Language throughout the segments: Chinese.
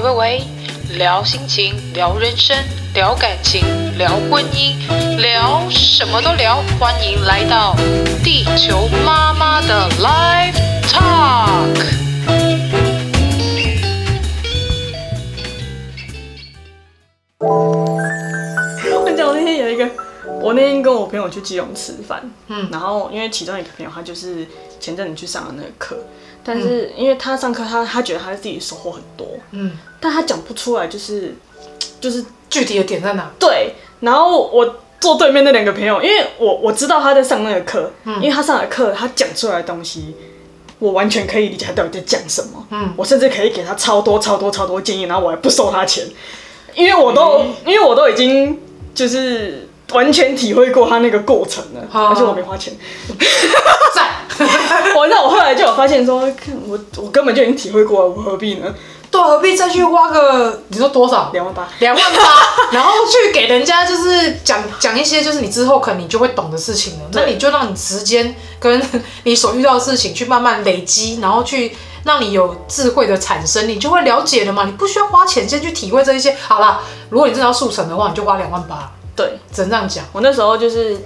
喂喂喂，聊心情，聊人生，聊感情，聊婚姻，聊什么都聊。欢迎来到地球妈妈的 Live Talk。我跟你讲，我那天有一个，我那天跟我朋友去基隆吃饭，嗯，然后因为其中一个朋友他就是前阵子去上了那个课。但是因为他上课，他他觉得他自己收获很多，嗯，但他讲不出来，就是就是具体的点在哪？对，然后我坐对面那两个朋友，因为我我知道他在上那个课，嗯，因为他上的课，他讲出来的东西，我完全可以理解他到底在讲什么，嗯，我甚至可以给他超多超多超多建议，然后我还不收他钱，因为我都、嗯、因为我都已经就是完全体会过他那个过程了，好而且我没花钱。我那我后来就有发现说，看我我根本就已经体会过了，我何必呢？对，何必再去花个你说多少？两万八，两万八，然后去给人家就是讲讲一些就是你之后可能你就会懂的事情了。那你就让你时间跟 你所遇到的事情去慢慢累积，然后去让你有智慧的产生，你就会了解了嘛。你不需要花钱先去体会这一些。好啦，如果你真的要速成的话，你就花两万八。对，只能这样讲。我那时候就是。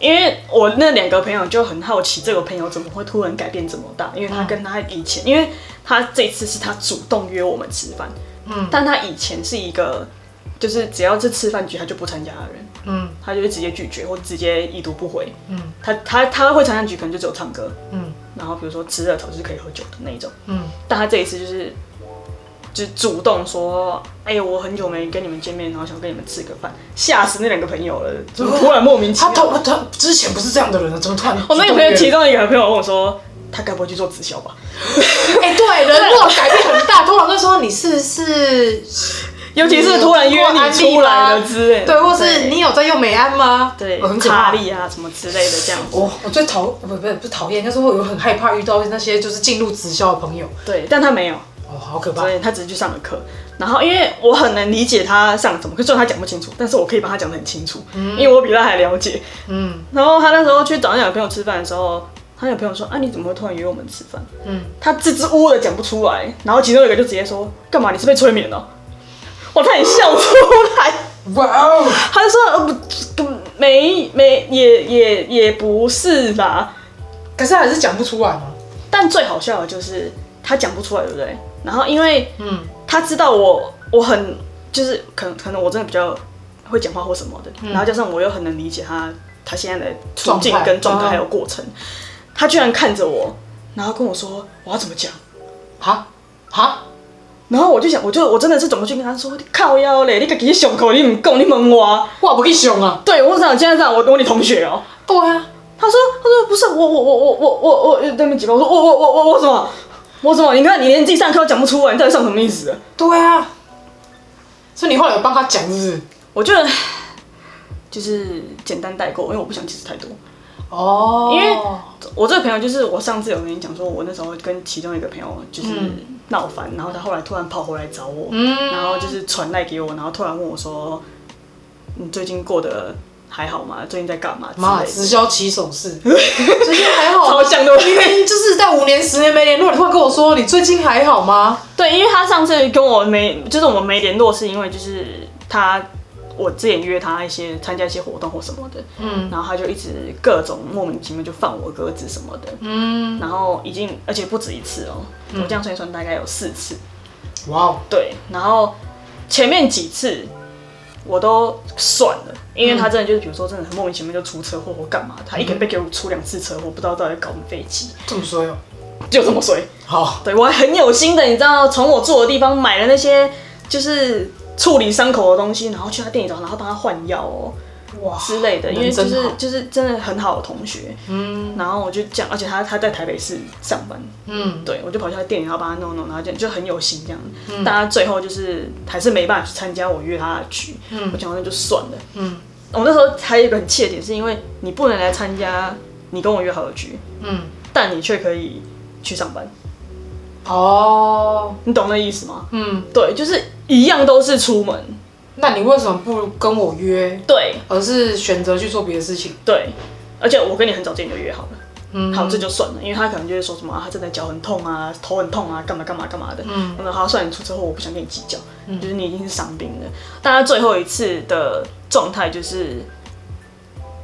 因为我那两个朋友就很好奇，这个朋友怎么会突然改变这么大？因为他跟他以前，因为他这次是他主动约我们吃饭，嗯，但他以前是一个，就是只要是吃饭局他就不参加的人，嗯，他就会直接拒绝或直接已读不回，嗯，他他他会参加局可能就只有唱歌，嗯，然后比如说吃热炒就是可以喝酒的那一种，嗯，但他这一次就是。就主动说，哎、欸，我很久没跟你们见面，然后想跟你们吃个饭，吓死那两个朋友了，怎么突然莫名其妙？他他他之前不是这样的人啊，怎么突然？我那个朋友其中一个朋友问我说，他该不会去做直销吧？哎、欸，对，人如果改变很大，突然就说你是是，尤其是突然约你出来了之类的，对，或是你有在用美安吗？对，很卡力啊什么之类的这样子。我我最讨不不不讨厌，但是我有很害怕遇到那些就是进入直销的朋友。对，但他没有。哦，好可怕！所以他只是去上了课，然后因为我很能理解他上什么课，虽然他讲不清楚，但是我可以帮他讲得很清楚，嗯，因为我比他还了解，嗯。然后他那时候去找那两个朋友吃饭的时候，他有朋友说：“啊，你怎么会突然约我们吃饭？”嗯，他支支吾吾的讲不出来，然后其中有一个就直接说：“干嘛？你是被催眠了？”我差点笑出来，哇哦！他就说：“呃不，没没也也也不是吧？可是还是讲不出来嘛。”但最好笑的就是他讲不出来，对不对？然后因为，嗯，他知道我我很就是可能可能我真的比较会讲话或什么的，嗯、然后加上我又很能理解他他现在的处境跟状态还有过程，嗯、他居然看着我，然后跟我说我要怎么讲，哈哈，然后我就想我就我真的是怎么去跟他说，你靠腰嘞，你自己上课你唔讲你问我，我不去上啊，对我想现在这样我我你同学哦，对啊，他说他说不是我我我我我我我对面几个我说我我我我我什么？我怎么？你看，你连自己上课都讲不出来，你到底上什么意思？对啊，所以你后来有帮他讲，是不是？我觉得就是简单代过，因为我不想解释太多。哦。因为我这个朋友就是我上次有跟你讲说，我那时候跟其中一个朋友就是闹翻，嗯、然后他后来突然跑回来找我，嗯、然后就是传赖给我，然后突然问我说：“你最近过得？”还好吗？最近在干嘛？妈，直销起手式，最近还好吗？超像的，明明就是在五年、十年没联络，你突然跟我说你最近还好吗？对，因为他上次跟我没，就是我们没联络，是因为就是他，我之前约他一些参加一些活动或什么的，嗯，然后他就一直各种莫名其妙就放我鸽子什么的，嗯，然后已经而且不止一次哦，我这样算一算大概有四次，哇哦，对，然后前面几次。我都算了，因为他真的就是，比如说真的很莫名其妙就出车祸或干嘛，他一个月给我出两次车祸，不知道到底搞什么飞机，这么衰哦，就这么衰。好，对我还很有心的，你知道，从我住的地方买了那些就是处理伤口的东西，然后去他店里找，然后帮他换药哦。哇之类的，因为就是就是真的很好的同学，嗯，然后我就讲，而且他他在台北市上班，嗯，对，我就跑去他店里，然后帮他弄弄，然后就就很有心这样，嗯，但他最后就是还是没办法去参加我约他的局，嗯，我讲那就算了，嗯，我那时候还有一个很气的点，是因为你不能来参加你跟我约好的局，嗯，但你却可以去上班，哦，你懂那意思吗？嗯，对，就是一样都是出门。那你为什么不跟我约？对，而是选择去做别的事情？对，而且我跟你很早之前就约好了。嗯，好，这就算了，因为他可能就会说什么、啊、他真的脚很痛啊，头很痛啊，干嘛干嘛干嘛的。嗯，我说好，算你出车祸，我不想跟你计较。嗯，就是你已经是伤兵了。但他最后一次的状态就是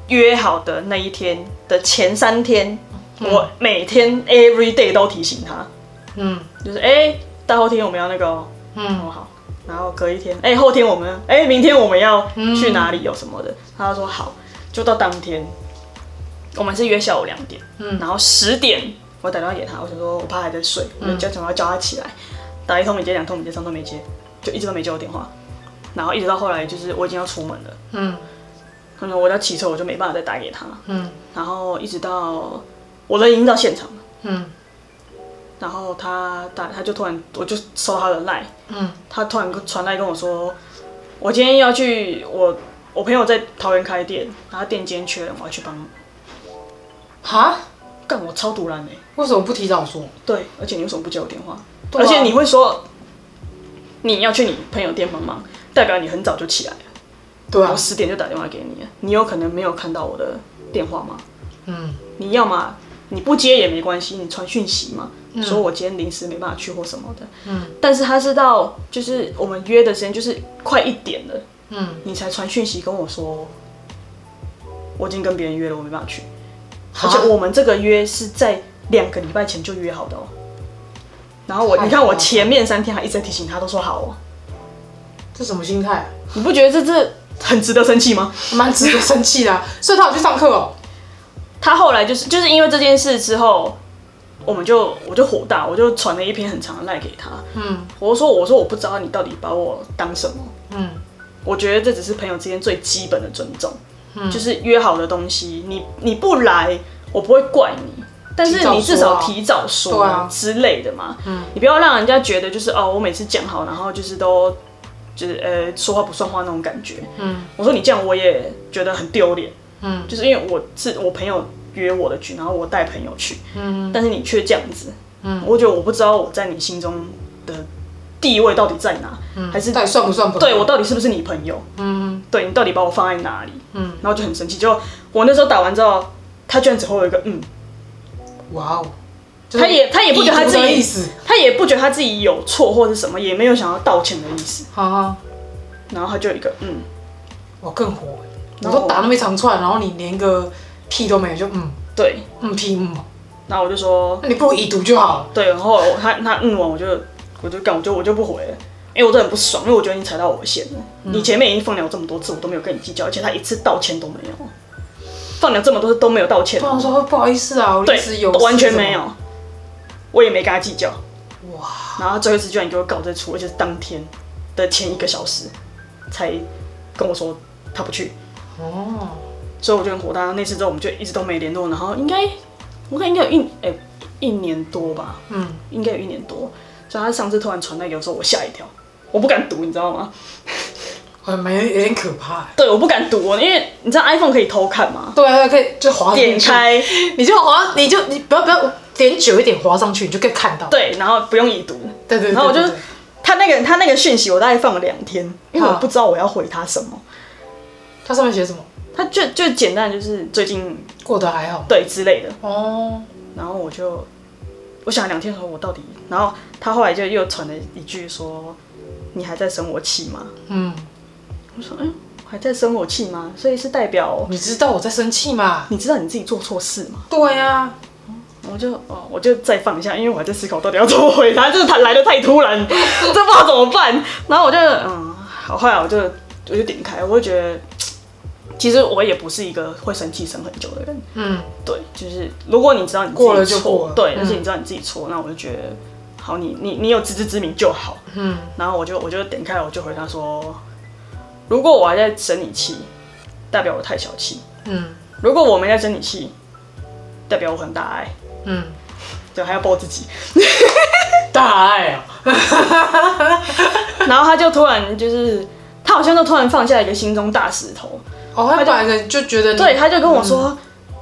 约好的那一天的前三天，嗯、我每天 every day 都提醒他。嗯，就是哎、欸，大后天我们要那个、哦，嗯，好。然后隔一天，哎、欸，后天我们，哎、欸，明天我们要去哪里有什么的？嗯、他说好，就到当天，我们是约下午两点，嗯，然后十点我打电话给他，我想说我怕还在睡，我就叫他起来，打一通没接，两通没接，三通没接，就一直都没接我电话，然后一直到后来就是我已经要出门了，嗯，可能我要骑车，我就没办法再打给他，嗯，然后一直到我人已经到现场了，嗯。然后他打，他就突然，我就收他的赖，嗯，他突然传来跟我说，我今天要去，我我朋友在桃园开店，然后店今天缺人，我要去帮。哈？干我超突然的，为什么不提早说？对，而且你为什么不接我电话？啊、而且你会说你要去你朋友店帮忙，代表你很早就起来了。对啊。我十点就打电话给你了，你有可能没有看到我的电话吗？嗯。你要么你不接也没关系，你传讯息嘛。说我今天临时没办法去或什么的，嗯，但是他是到就是我们约的时间就是快一点了，嗯，你才传讯息跟我说，我已经跟别人约了，我没办法去，而且我们这个约是在两个礼拜前就约好的哦，然后我你看我前面三天还一直在提醒他，都说好哦，这什么心态？你不觉得这这很值得生气吗？蛮值得生气的，所以他有去上课哦，他后来就是就是因为这件事之后。我们就我就火大，我就传了一篇很长的赖给他。嗯，我说我说我不知道你到底把我当什么。嗯，我觉得这只是朋友之间最基本的尊重。嗯，就是约好的东西，你你不来，我不会怪你，但是你至少提早说之类的嘛。嗯，你不要让人家觉得就是哦，我每次讲好，然后就是都就是呃说话不算话那种感觉。嗯，我说你这样我也觉得很丢脸。嗯，就是因为我是我朋友。约我的局，然后我带朋友去，嗯，但是你却这样子，嗯，我觉得我不知道我在你心中的地位到底在哪，嗯，还是到底算不算朋友？对，我到底是不是你朋友？嗯，对，你到底把我放在哪里？嗯，然后就很生气，就我那时候打完之后，他居然只回我一个嗯，哇哦，他也他也不觉得他自己他也不觉得他自己有错或者什么，也没有想要道歉的意思，好好，然后他就一个嗯，我更火，我说打那么一长串，然后你连个。屁都没有，就嗯，对，嗯屁嗯，然后我就说，那你不如已读就好了。对，然后他他嗯完，我就我就干，我就我就不回了，因为我真的很不爽，因为我觉得你踩到我的线了。嗯、你前面已经放鸟这么多次，我都没有跟你计较，而且他一次道歉都没有，放鸟这么多次都没有道歉。我说不好意思啊，我临时有对，完全没有，我也没跟他计较。哇，然后最后一次居然给我搞这出，而且是当天的前一个小时才跟我说他不去。哦。所以我就很火大。那次之后，我们就一直都没联络。然后应该，我看应该有一哎、欸、一年多吧。嗯，应该有一年多。所以他上次突然传来给我说，我吓一跳，我不敢读，你知道吗？还蛮有点可怕。对，我不敢读，因为你知道 iPhone 可以偷看吗？对啊，可以就滑点开，你就滑，你就你不要不要点久一点滑上去，你就可以看到。对，然后不用已读。对对，对，对，对，对。然后我就他那个他那个讯息，我大概放了两天，因为我不知道我要回他什么。他上面写什么？他就就简单，就是最近过得还好，对之类的哦。然后我就我想两天后，我到底，然后他后来就又传了一句说：“你还在生我气吗？”嗯，我说：“哎，还在生我气吗？”所以是代表你知道我在生气吗？你知道你自己做错事吗？对呀、啊，我就哦，我就再放一下，因为我还在思考到底要怎么回他，就是他来的太突然，这不知道怎么办。然后我就嗯，好，后来我就我就点开，我就觉得。其实我也不是一个会生气生很久的人，嗯，对，就是如果你知道你自己错，过了就过了，对，但是你知道你自己错，嗯、那我就觉得好，你你你有自知之明就好，嗯，然后我就我就点开，我就回他说，如果我还在生你气，代表我太小气，嗯，如果我没在生你气，代表我很大爱，嗯，对，还要抱自己，大爱啊，然后他就突然就是他好像就突然放下一个心中大石头。哦，他本来就觉得你，对，他就跟我说：“嗯、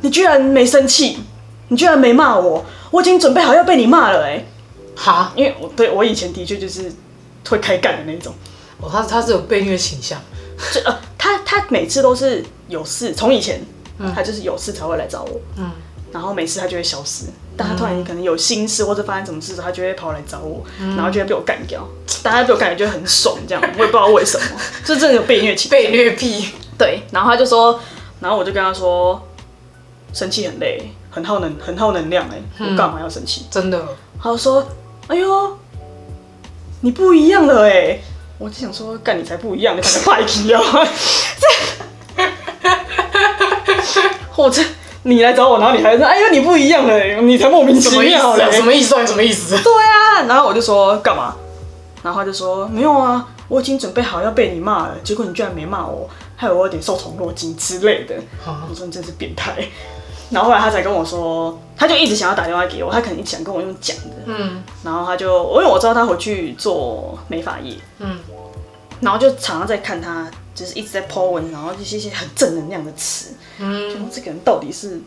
你居然没生气，你居然没骂我，我已经准备好要被你骂了。”哎，哈，因为我对我以前的确就是会开干的那种。哦，他他是有被虐倾向，就呃，他他每次都是有事，从以前、嗯、他就是有事才会来找我。嗯，然后每次他就会消失，但他突然可能有心事或者发生什么事，他就会跑来找我，然后就会被我干掉，大家被我干掉就很爽，这样我也不知道为什么，就真的有被虐倾被虐癖。对，然后他就说，然后我就跟他说，生气很累，很耗能，很耗能量哎，我干嘛要生气？真的。他就说，哎呦，你不一样了哎，我就想说，干你才不一样，你才个派皮啊！我 这。你来找我，然后你还说：“哎呦，你不一样了，你才莫名其妙嘞！”什么意思啊？什么意思？对啊，然后我就说干嘛？然后他就说没有啊，我已经准备好要被你骂了，结果你居然没骂我，害我有点受宠若惊之类的。我说你真是变态。然后后来他才跟我说，他就一直想要打电话给我，他可能一直想跟我用讲的。嗯。然后他就，因为我知道他回去做美发业。嗯。然后就常常在看他。就是一直在 po 文，然后就是一些很正能量的词。嗯，这个人到底是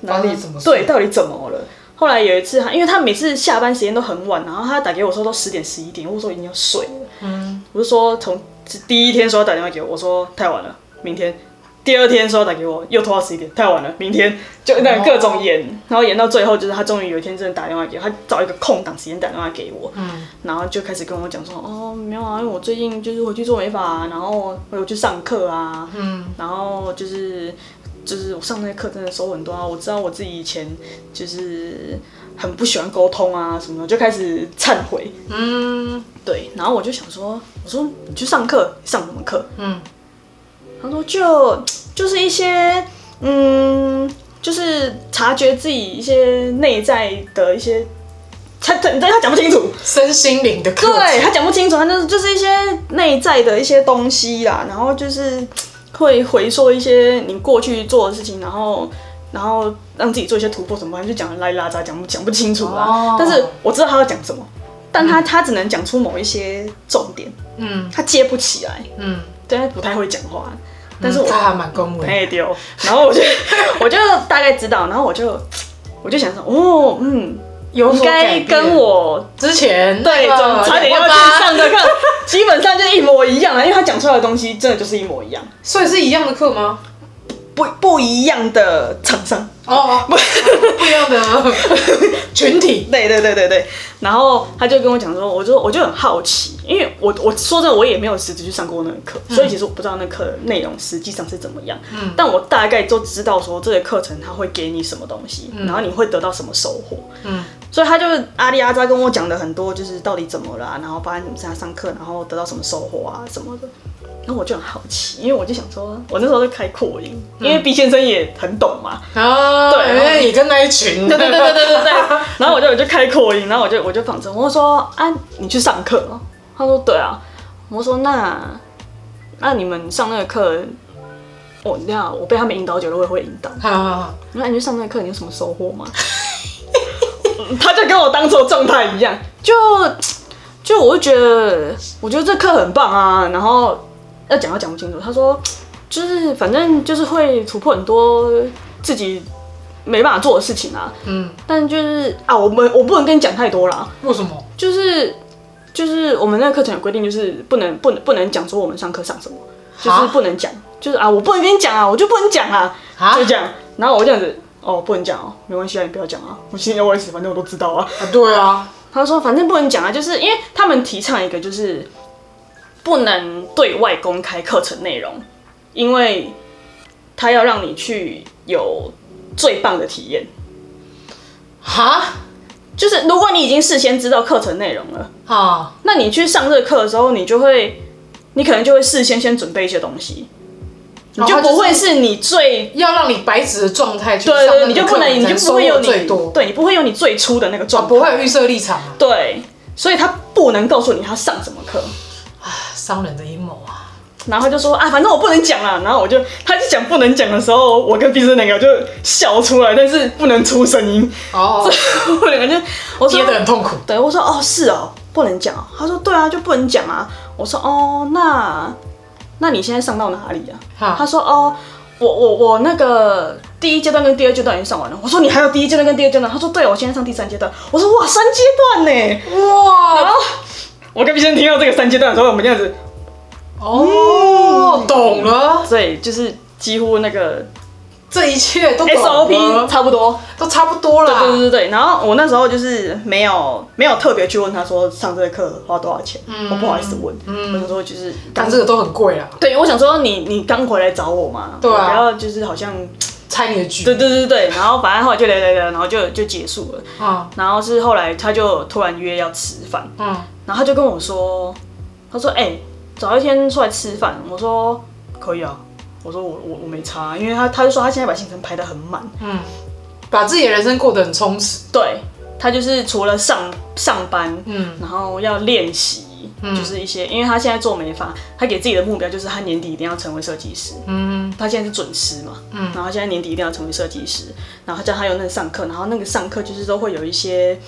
哪里怎么对？到底怎么了？后来有一次，他因为他每次下班时间都很晚，然后他打给我说都十点十一点，我说已经要睡了。嗯，我就说从第一天说要打电话给我，我说太晚了，明天。第二天说要打给我，又拖到十一点，太晚了。明天就那各种演，然后演到最后，就是他终于有一天真的打电话给我，他找一个空档时间打电话给我，嗯，然后就开始跟我讲说，哦，没有啊，因为我最近就是回去做美发啊，然后我有去上课啊，嗯，然后就是就是我上那课真的收很多啊，我知道我自己以前就是很不喜欢沟通啊什么的，就开始忏悔，嗯，对，然后我就想说，我说你去上课，上什么课？嗯。他说就就是一些嗯，就是察觉自己一些内在的一些，他他他讲不清楚，身心灵的课，对他讲不清楚，他就是就是一些内在的一些东西啦，然后就是会回溯一些你过去做的事情，然后然后让自己做一些突破什么，就讲的拉里拉杂，讲不讲不清楚啦。但是我知道他要讲什么，但他他只能讲出某一些重点，嗯，他接不起来，嗯，对，他不太会讲话。但是我、嗯、他还蛮恭维，没丢。然后我就 我就大概知道，然后我就我就想说，哦，嗯，应该跟我之前对，差点要去上的课，基本上就一模一样了，因为他讲出来的东西真的就是一模一样。所以是一样的课吗？不不一样的厂商哦，不不一样的 群体，对对对对对。然后他就跟我讲说，我就我就很好奇，因为我我说真的，我也没有实质去上过那个课，嗯、所以其实我不知道那课内容实际上是怎么样。嗯，但我大概都知道说这个课程它会给你什么东西，嗯、然后你会得到什么收获。嗯，所以他就阿里阿扎跟我讲的很多，就是到底怎么了、啊，然后发生什么事，他上课然后得到什么收获啊什么的。然后我就很好奇，因为我就想说，我那时候在开扩音，嗯、因为毕先生也很懂嘛。啊，对，因为你跟那一群，对对对对对对对。然后我就我就开扩音，然后我就我就放着，我说啊，你去上课了？他说对啊。我说那那你们上那个课，我这样我被他们引导久了，我也会引导。好好好。那你去上那个课，你有什么收获吗？他就跟我当初状态一样，就就我就觉得，我觉得这课很棒啊，然后。要讲都讲不清楚。他说，就是反正就是会突破很多自己没办法做的事情啊。嗯。但就是啊，我们我不能跟你讲太多啦。为什么？就是就是我们那个课程有规定，就是不能不能不能讲说我们上课上什么，就是不能讲。就是啊，我不能跟你讲啊，我就不能讲啊。啊。就这样。然后我这样子，哦，不能讲哦，没关系啊，你不要讲啊。我心里 OS，反正我都知道啊。啊，对啊。他说，反正不能讲啊，就是因为他们提倡一个就是。不能对外公开课程内容，因为他要让你去有最棒的体验。哈，就是如果你已经事先知道课程内容了，啊，那你去上这个课的时候，你就会，你可能就会事先先准备一些东西，你就不会是你最要让你白纸的状态去上，对对，你就不能，你就不会有你最多，对你不会有你最初的那个状态，不会有预设立场，对，所以他不能告诉你他上什么课。商人的阴谋啊！然后他就说啊，反正我不能讲了。然后我就，他就讲不能讲的时候，我跟毕生两个就笑出来，但是不能出声音。哦，我两个就我说，憋得很痛苦。对，我说哦，是哦，不能讲。他说对啊，就不能讲啊。我说哦，那那你现在上到哪里啊？哈他说哦，我我我那个第一阶段跟第二阶段已经上完了。我说你还有第一阶段跟第二阶段？他说对，我现在上第三阶段。我说哇，三阶段呢？哇！然后我跟毕生听到这个三阶段的时候，我们这样子，哦，懂了。对，就是几乎那个这一切都 SOP 差不多，都差不多了。对对对对，然后我那时候就是没有没有特别去问他说上这个课花多少钱，我不好意思问。嗯，我想说就是，但这个都很贵啊。对，我想说你你刚回来找我嘛，对啊，不要就是好像猜你的局。对对对对，然后反正后来就聊聊聊，然后就就结束了。嗯，然后是后来他就突然约要吃饭，嗯，然后他就跟我说，他说哎，早一天出来吃饭，我说可以啊。我说我我我没差，因为他他就说他现在把行程排得很满，嗯，把自己的人生过得很充实。对，他就是除了上上班，嗯，然后要练习，嗯，就是一些，因为他现在做美发，他给自己的目标就是他年底一定要成为设计师，嗯，他现在是准师嘛，嗯，然后现在年底一定要成为设计师，然后他叫他有那个上课，然后那个上课就是都会有一些，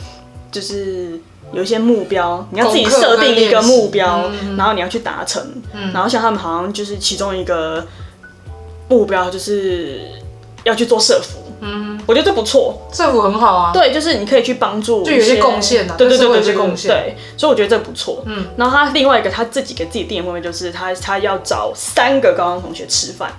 就是有一些目标，你要自己设定一个目标，嗯，然后你要去达成，嗯，然后像他们好像就是其中一个。目标就是要去做社服，嗯，我觉得这不错，政府很好啊。对，就是你可以去帮助，就有些贡献啊，对对对对，有些贡献。对，所以我觉得这不错。嗯，然后他另外一个他自己给自己定的目标就是他他要找三个高中同学吃饭。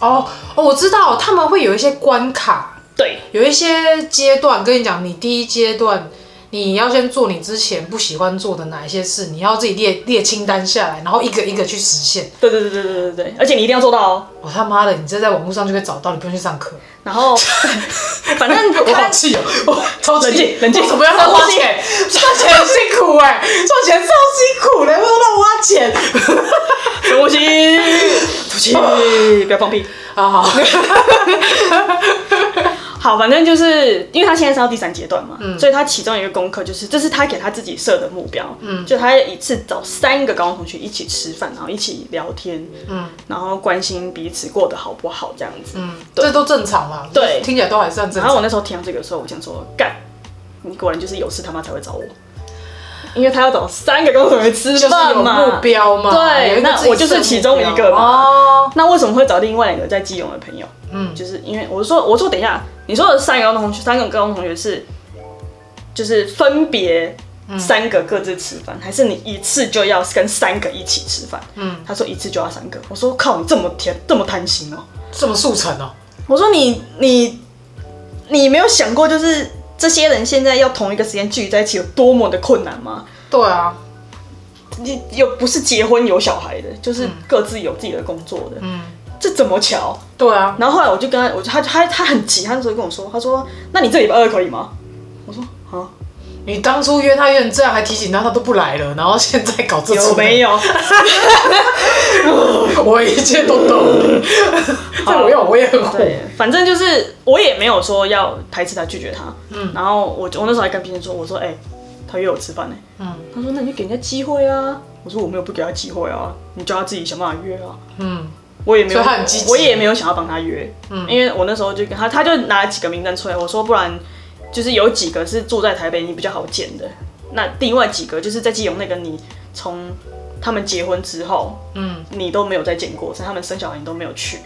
哦哦，我知道他们会有一些关卡，对，有一些阶段。跟你讲，你第一阶段。你要先做你之前不喜欢做的哪一些事，你要自己列列清单下来，然后一个一个去实现。对对对对对对对，而且你一定要做到哦。我他妈的，你这在网络上就可以找到，你不用去上课。然后，反正我好气哦，我超冷静冷静，什么样花钱？赚钱很辛苦哎，赚钱超辛苦的，为什么要花钱？深呼吸，吐气，不要放屁。啊好。好，反正就是因为他现在是到第三阶段嘛，嗯、所以他其中一个功课就是，这是他给他自己设的目标，嗯，就他一次找三个高中同学一起吃饭，然后一起聊天，嗯，然后关心彼此过得好不好这样子，嗯，对。这都正常嘛，对，听起来都还算正常。然后我那时候听到这个时候，我想说，干，你果然就是有事他妈才会找我，因为他要找三个高中同学吃饭嘛，目标嘛，对，那我就是其中一个嘛，哦，那为什么会找另外两个在基隆的朋友？嗯，就是因为我说，我说等一下。你说的三个高中同学，三个高中同学是，就是分别三个各自吃饭，嗯、还是你一次就要跟三个一起吃饭？嗯，他说一次就要三个。我说靠，你这么甜，这么贪心哦、喔，这么速成哦。我说你你你没有想过，就是这些人现在要同一个时间聚在一起有多么的困难吗？对啊，你又不是结婚有小孩的，就是各自有自己的工作的。嗯。这怎么巧？对啊，然后后来我就跟他，我就他他他很急，他那时候跟我说，他说：“那你这礼拜二可以吗？”我说：“好，你当初约他约成这样，还提醒他，他都不来了，然后现在搞这种有没有？我一切都懂。这我有，我也很会。反正就是我也没有说要排斥他，拒绝他。嗯，然后我我那时候还跟别人说，我说：“哎、欸，他约我吃饭呢。”嗯，他说：“那你就给人家机会啊。”我说：“我没有不给他机会啊，你叫他自己想办法约啊。”嗯。我也没有，我也没有想要帮他约，嗯，因为我那时候就跟他，他就拿了几个名单出来，我说不然就是有几个是住在台北，你比较好见的，那另外几个就是在基隆那个，你从他们结婚之后，嗯，你都没有再见过，所以他们生小孩你都没有去，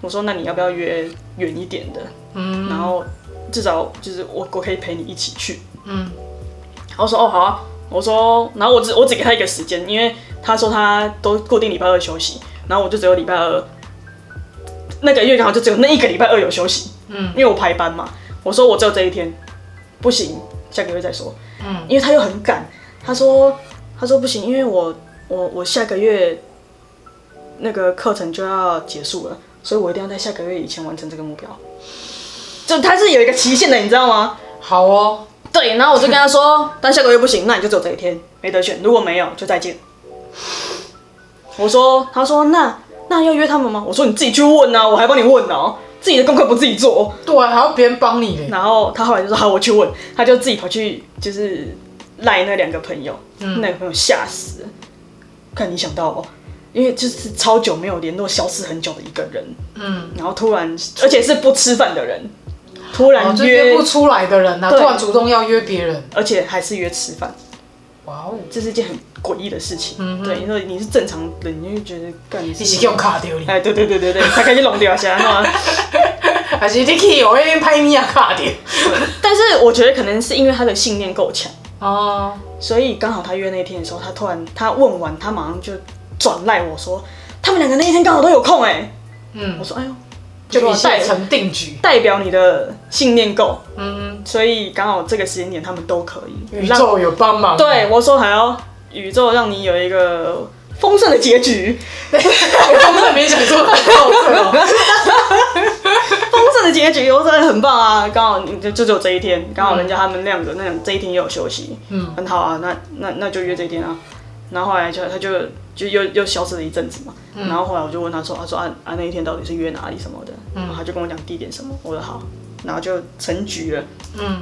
我说那你要不要约远一点的，嗯，然后至少就是我我可以陪你一起去，嗯，然后我说哦好啊，我说然后我只我只给他一个时间，因为他说他都固定礼拜二休息。然后我就只有礼拜二，那个月刚好就只有那一个礼拜二有休息，嗯，因为我排班嘛。我说我只有这一天，不行，下个月再说，嗯，因为他又很赶，他说他说不行，因为我我我下个月那个课程就要结束了，所以我一定要在下个月以前完成这个目标。就他是有一个期限的，你知道吗？好哦，对，然后我就跟他说，但下个月不行，那你就只有这一天，没得选，如果没有就再见。我说，他说那那要约他们吗？我说你自己去问啊，我还帮你问啊，自己的功课不自己做，对，还要别人帮你。然后他后来就说好，我去问，他就自己跑去就是赖那两个朋友，嗯、那个朋友吓死了，看你想到哦，因为就是超久没有联络，消失很久的一个人，嗯，然后突然而且是不吃饭的人，突然约、哦、不出来的人啊，突然主动要约别人，而且还是约吃饭。哇哦，这是件很诡异的事情。嗯，对，因为你是正常人，你就觉得干你是用卡掉哎，对对对对对，他开始弄掉下来嘛。还是你去我那边拍你啊卡掉。但是我觉得可能是因为他的信念够强哦，所以刚好他约那天的时候，他突然他问完，他马上就转赖我说，他们两个那一天刚好都有空哎。嗯，我说哎呦，就一切成定局，代表你的信念够，嗯，所以刚好这个时间点他们都可以。宇宙有帮忙，对我说还要宇宙让你有一个丰盛的结局，丰盛没想说。丰盛的结局，我说很棒啊！刚好你就就只有这一天，刚好人家他们两个那样这一天也有休息，嗯，很好啊，那那那就约这一天啊。然后后来就他就就又又消失了一阵子嘛，嗯、然后后来我就问他说，他说啊啊那一天到底是约哪里什么的，嗯、然后他就跟我讲地点什么，我说好，然后就成局了，嗯，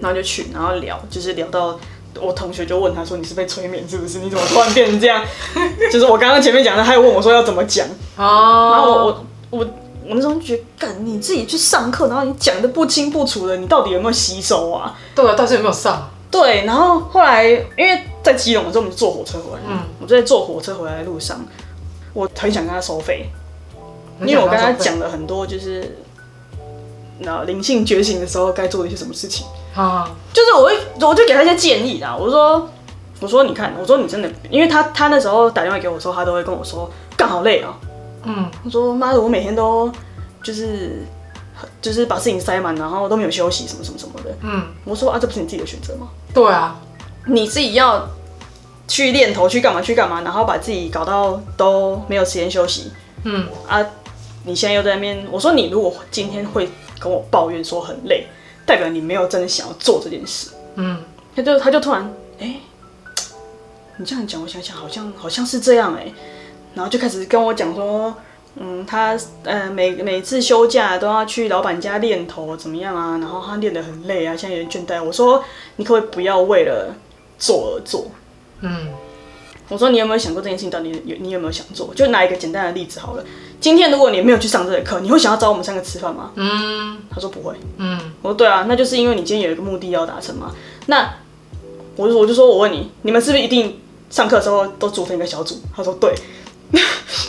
然后就去，然后聊，就是聊到我同学就问他说，你是被催眠是不是？你怎么突然变成这样？就是我刚刚前面讲的，他又问我说要怎么讲，哦，然后我我我我那时候就觉得，干你自己去上课，然后你讲的不清不楚的，你到底有没有吸收啊？对啊，到底有没有上？对，然后后来因为在基隆，我就我们坐火车回来。嗯，我就在坐火车回来的路上，我很想跟他收费，因为我跟他讲了很多，就是那灵性觉醒的时候该做的一些什么事情。啊，就是我会，我就给他一些建议啦。我说，我说你看，我说你真的，因为他他那时候打电话给我的时候，他都会跟我说，干好累啊。嗯，他说妈的，我每天都就是。就是把事情塞满，然后都没有休息，什么什么什么的。嗯，我说啊，这不是你自己的选择吗？对啊，你自己要去练头，去干嘛去干嘛，然后把自己搞到都没有时间休息。嗯啊，你现在又在那边，我说你如果今天会跟我抱怨说很累，代表你没有真的想要做这件事。嗯，他就他就突然，哎、欸，你这样讲，我想想，好像好像是这样哎、欸，然后就开始跟我讲说。嗯，他呃每每次休假都要去老板家练头，怎么样啊？然后他练得很累啊，现在有点倦怠。我说你可不可以不要为了做而做？嗯，我说你有没有想过这件事情到底有你有没有想做？就拿一个简单的例子好了。今天如果你没有去上这个课，你会想要找我们三个吃饭吗？嗯，他说不会。嗯，我说对啊，那就是因为你今天有一个目的要达成嘛。那我就我就说我问你，你们是不是一定上课的时候都组成一个小组？他说对。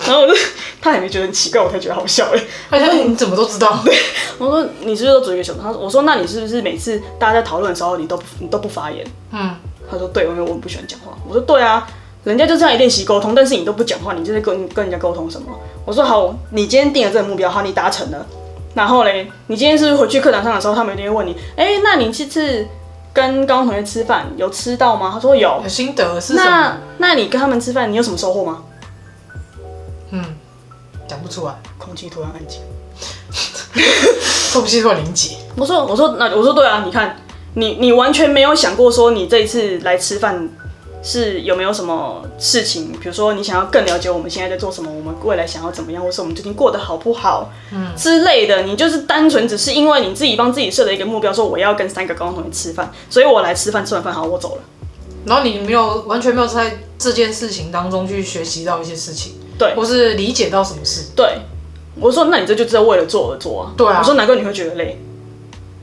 然后我就他也没觉得很奇怪，我才觉得好笑哎。他说你怎么都知道？对，我说你是不是都组一个小组？他说我说那你是不是每次大家在讨论的时候，你都你都不发言？嗯，他说对，因为我不喜欢讲话。我说对啊，人家就这样练习沟通，但是你都不讲话，你就在跟跟人家沟通什么？我说好，你今天定了这个目标，好，你达成了。然后嘞，你今天是不是回去课堂上的时候，他们一定会问你，哎、欸，那你这次跟高中同学吃饭有吃到吗？他说有，有心得是什么？那那你跟他们吃饭，你有什么收获吗？嗯，讲不出来，空气突然安静，空气突然凝结。我说，我说，那我说对啊，你看，你你完全没有想过说你这一次来吃饭是有没有什么事情，比如说你想要更了解我们现在在做什么，我们未来想要怎么样，或是我们最近过得好不好，嗯之类的。你就是单纯只是因为你自己帮自己设了一个目标，说我要跟三个高中同学吃饭，所以我来吃饭，吃完饭好，我走了。然后你没有完全没有在这件事情当中去学习到一些事情。对，或是理解到什么事？对，我说那你这就知道为了做而做啊。对啊，我说难怪你会觉得累，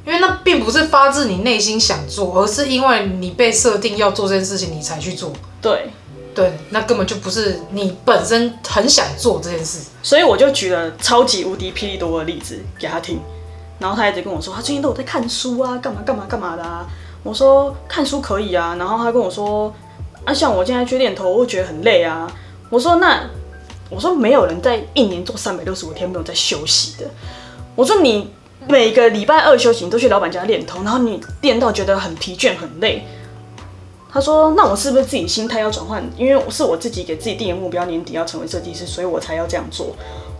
因为那并不是发自你内心想做，而是因为你被设定要做这件事情，你才去做。对，对，那根本就不是你本身很想做这件事。所以我就举了超级无敌霹雳多的例子给他听，然后他一直跟我说，他最近都有在看书啊，干嘛干嘛干嘛的啊。我说看书可以啊，然后他跟我说，啊，像我现在去练头，我会觉得很累啊。我说那。我说没有人在一年做三百六十五天没有在休息的。我说你每个礼拜二休息，你都去老板家练头，然后你练到觉得很疲倦很累。他说：“那我是不是自己心态要转换？因为是我自己给自己定的目标，年底要成为设计师，所以我才要这样做。”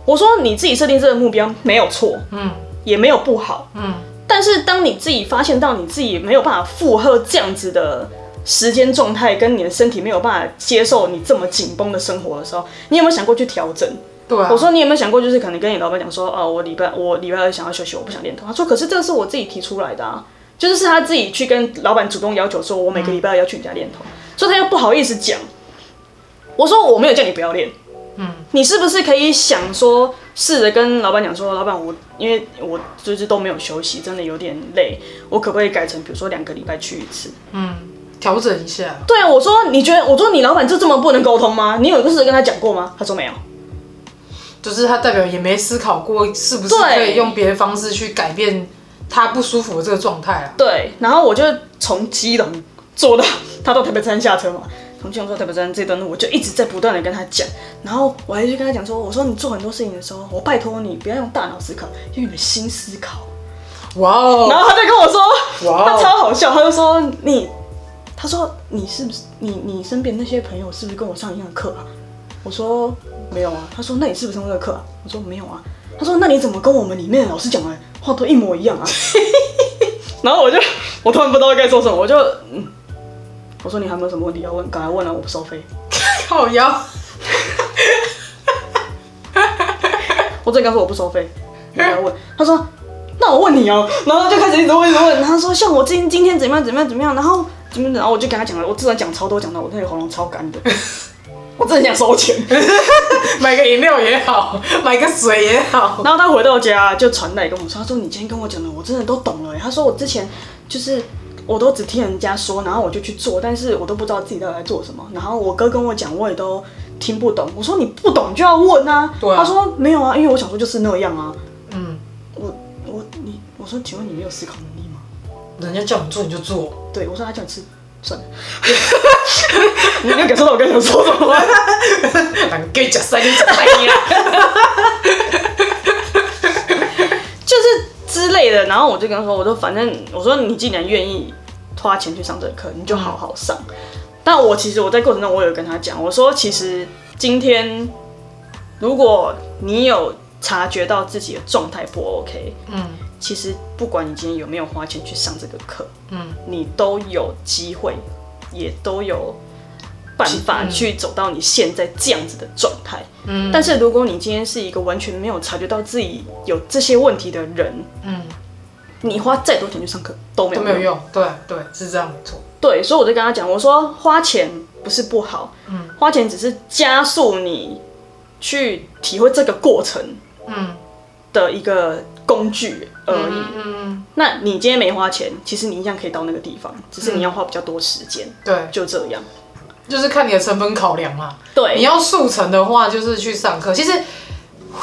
我说：“你自己设定这个目标没有错，嗯，也没有不好，嗯。但是当你自己发现到你自己没有办法负荷这样子的。”时间状态跟你的身体没有办法接受你这么紧绷的生活的时候，你有没有想过去调整？对啊，我说你有没有想过，就是可能跟你老板讲说，哦，我礼拜我礼拜二想要休息，我不想练头。他说，可是这个是我自己提出来的啊，就是是他自己去跟老板主动要求，说我每个礼拜二要去你家练头，嗯、所以他又不好意思讲。我说我没有叫你不要练，嗯，你是不是可以想说，试着跟老板讲说，老板我因为我就是都没有休息，真的有点累，我可不可以改成比如说两个礼拜去一次？嗯。调整一下。对啊，我说你觉得，我说你老板就这么不能沟通吗？你有个事跟他讲过吗？他说没有，就是他代表也没思考过是不是可以用别的方式去改变他不舒服的这个状态啊。对，然后我就从基隆坐到他到台北站下车嘛，从基隆坐台北站这段路，我就一直在不断的跟他讲，然后我还去跟他讲说，我说你做很多事情的时候，我拜托你不要用大脑思考，用你的心思考。哇哦！然后他就跟我说，哇哦他超好笑，他就说你，他说你是不是你你身边那些朋友是不是跟我上一样的课啊？我说没有啊。他说那你是不是上这个课啊？我说没有啊。他说那你怎么跟我们里面老师讲的话都一模一样啊？然后我就我突然不知道该说什么，我就嗯，我说你还有没有什么问题要问？赶快问啊，我不收费。靠腰。我直接跟他说我不收费，你要问。他说。那我问你哦、然后就开始一直问，一直问。他说像我今今天怎么样怎么样怎么样，然后怎么，然后我就跟他讲了，我自然讲超多，讲到我那个喉咙超干的，我真的想收钱，买个饮料也好，买个水也好。然后他回到家就传来跟我说，他说你今天跟我讲的我真的都懂了。他说我之前就是我都只听人家说，然后我就去做，但是我都不知道自己到底在做什么。然后我哥跟我讲，我也都听不懂。我说你不懂就要问啊。对啊。他说没有啊，因为我想说就是那样啊。嗯我我你我说，请问你没有思考吗？人家叫你做你就做。对，我说他叫你吃，算了。你有感受到我刚才说什么吗？就是之类的，然后我就跟他说，我说反正我说你既然愿意花钱去上这个课，你就好好上。嗯、但我其实我在过程中我有跟他讲，我说其实今天如果你有察觉到自己的状态不 OK，嗯。其实不管你今天有没有花钱去上这个课，嗯，你都有机会，也都有办法去走到你现在这样子的状态。嗯，但是如果你今天是一个完全没有察觉到自己有这些问题的人，嗯，你花再多钱去上课都没有用，都没有用。对对，是这样没错。对，所以我就跟他讲，我说花钱不是不好，嗯，花钱只是加速你去体会这个过程，嗯，的一个工具而已。嗯，那你今天没花钱，其实你一样可以到那个地方，只是你要花比较多时间。对，就这样，就是看你的成本考量嘛。对，你要速成的话，就是去上课。其实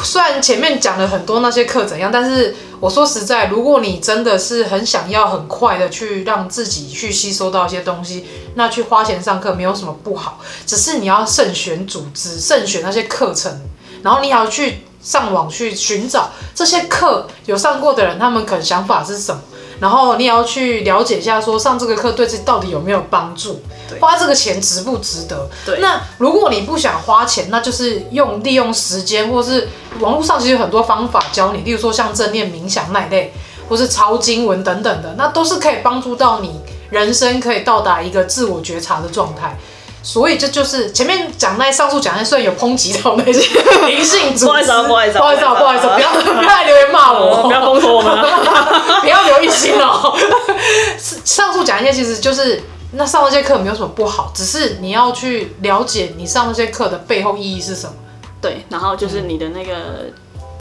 虽然前面讲了很多那些课怎样，但是我说实在，如果你真的是很想要很快的去让自己去吸收到一些东西，那去花钱上课没有什么不好，只是你要慎选组织，慎选那些课程，然后你要去。上网去寻找这些课有上过的人，他们可能想法是什么，然后你也要去了解一下，说上这个课对自己到底有没有帮助，花这个钱值不值得？对。那如果你不想花钱，那就是用利用时间，或是网络上其实有很多方法教你，例如说像正念冥想那一类，或是抄经文等等的，那都是可以帮助到你人生可以到达一个自我觉察的状态。所以这就是前面讲那上述讲那，虽然有抨击到那些灵性主，不好意思啊，不好意思，不好意思，不好意思，不要不要来留言骂我，不要封锁我们，不要留一心哦。上述讲一些其实就是那上那些课没有什么不好，只是你要去了解你上那些课的背后意义是什么。对，然后就是你的那个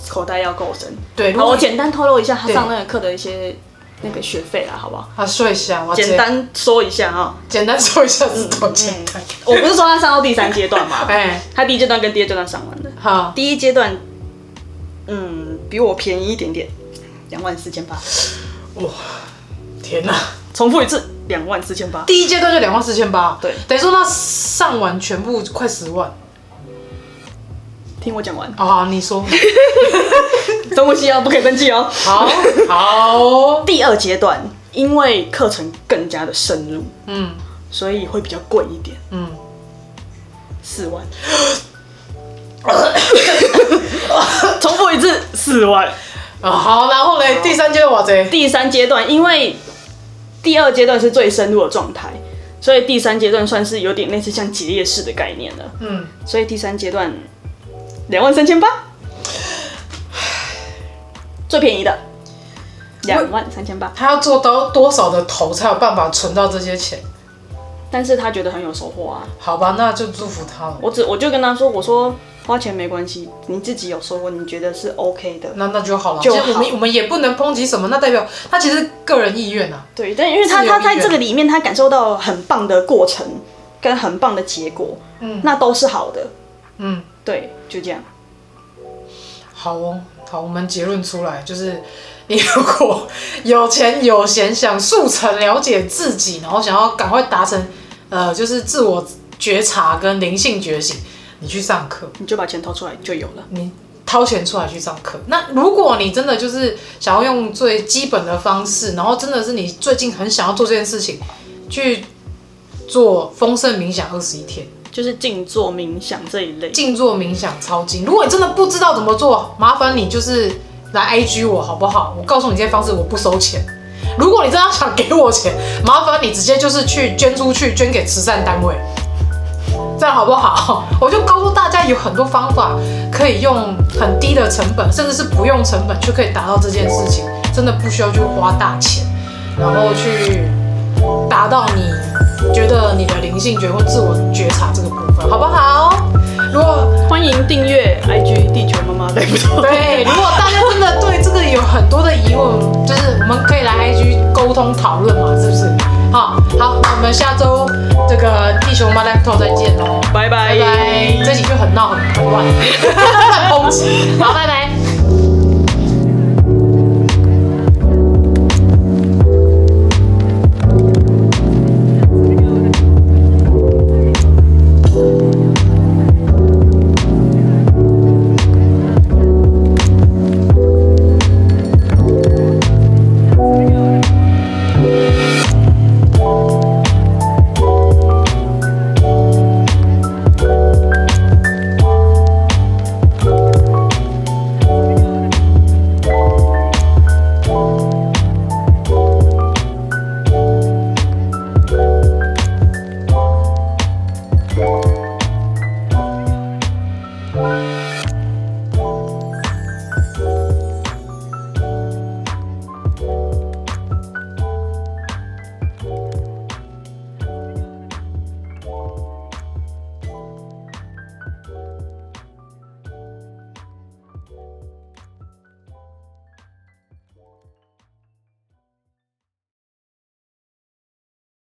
口袋要够深。对，好，我简单透露一下他上那个课的一些。那个学费啦，好不好？啊，说一下，我简单说一下哈，简单说一下是多少钱？我不是说他上到第三阶段嘛？哎，他第一阶段跟第二阶段上完的。好，第一阶段，嗯，比我便宜一点点，两万四千八。哇，天哪！重复一次，两万四千八。第一阶段就两万四千八，对，等于说他上完全部快十万。听我讲完啊，你说。深呼吸哦，不可以生气哦。好，好。第二阶段，因为课程更加的深入，嗯，所以会比较贵一点，嗯，四万。重复一次，四万。啊，好，然后呢，第三阶段我这。第三阶段，因为第二阶段是最深入的状态，所以第三阶段算是有点类似像结业式的概念了，嗯，所以第三阶段两万三千八。最便宜的两万三千八，他要做到多少的头才有办法存到这些钱？但是他觉得很有收获啊。好吧，那就祝福他了。我只我就跟他说，我说花钱没关系，你自己有收获，你觉得是 OK 的，那那就好了。就好。我们我们也不能抨击什么，那代表他其实个人意愿啊。对，但因为他他在这个里面，他感受到很棒的过程跟很棒的结果，嗯，那都是好的。嗯，对，就这样。好哦。好，我们结论出来就是，你如果有钱有闲，想速成了解自己，然后想要赶快达成，呃，就是自我觉察跟灵性觉醒，你去上课，你就把钱掏出来就有了。你掏钱出来去上课。那如果你真的就是想要用最基本的方式，然后真的是你最近很想要做这件事情，去做丰盛冥想二十一天，就是静坐冥想这一类。静坐冥想超精。如果你真的不知道怎么做，麻烦你就是来 IG 我好不好？我告诉你这些方式，我不收钱。如果你真的想给我钱，麻烦你直接就是去捐出去，捐给慈善单位。这样好不好？我就告诉大家，有很多方法可以用很低的成本，甚至是不用成本就可以达到这件事情，真的不需要去花大钱，然后去达到你觉得你的灵性觉或自我觉察这个部分，好不好？如果欢迎订阅 IG 地球妈妈对不对？对，如果大家真的对这个有很多的疑问，就是我们可以来 IG 沟通讨论嘛，是不是？好，好，那我们下周这个地球妈妈 Live Talk 再见喽，拜拜拜拜，这集就很闹很很乱。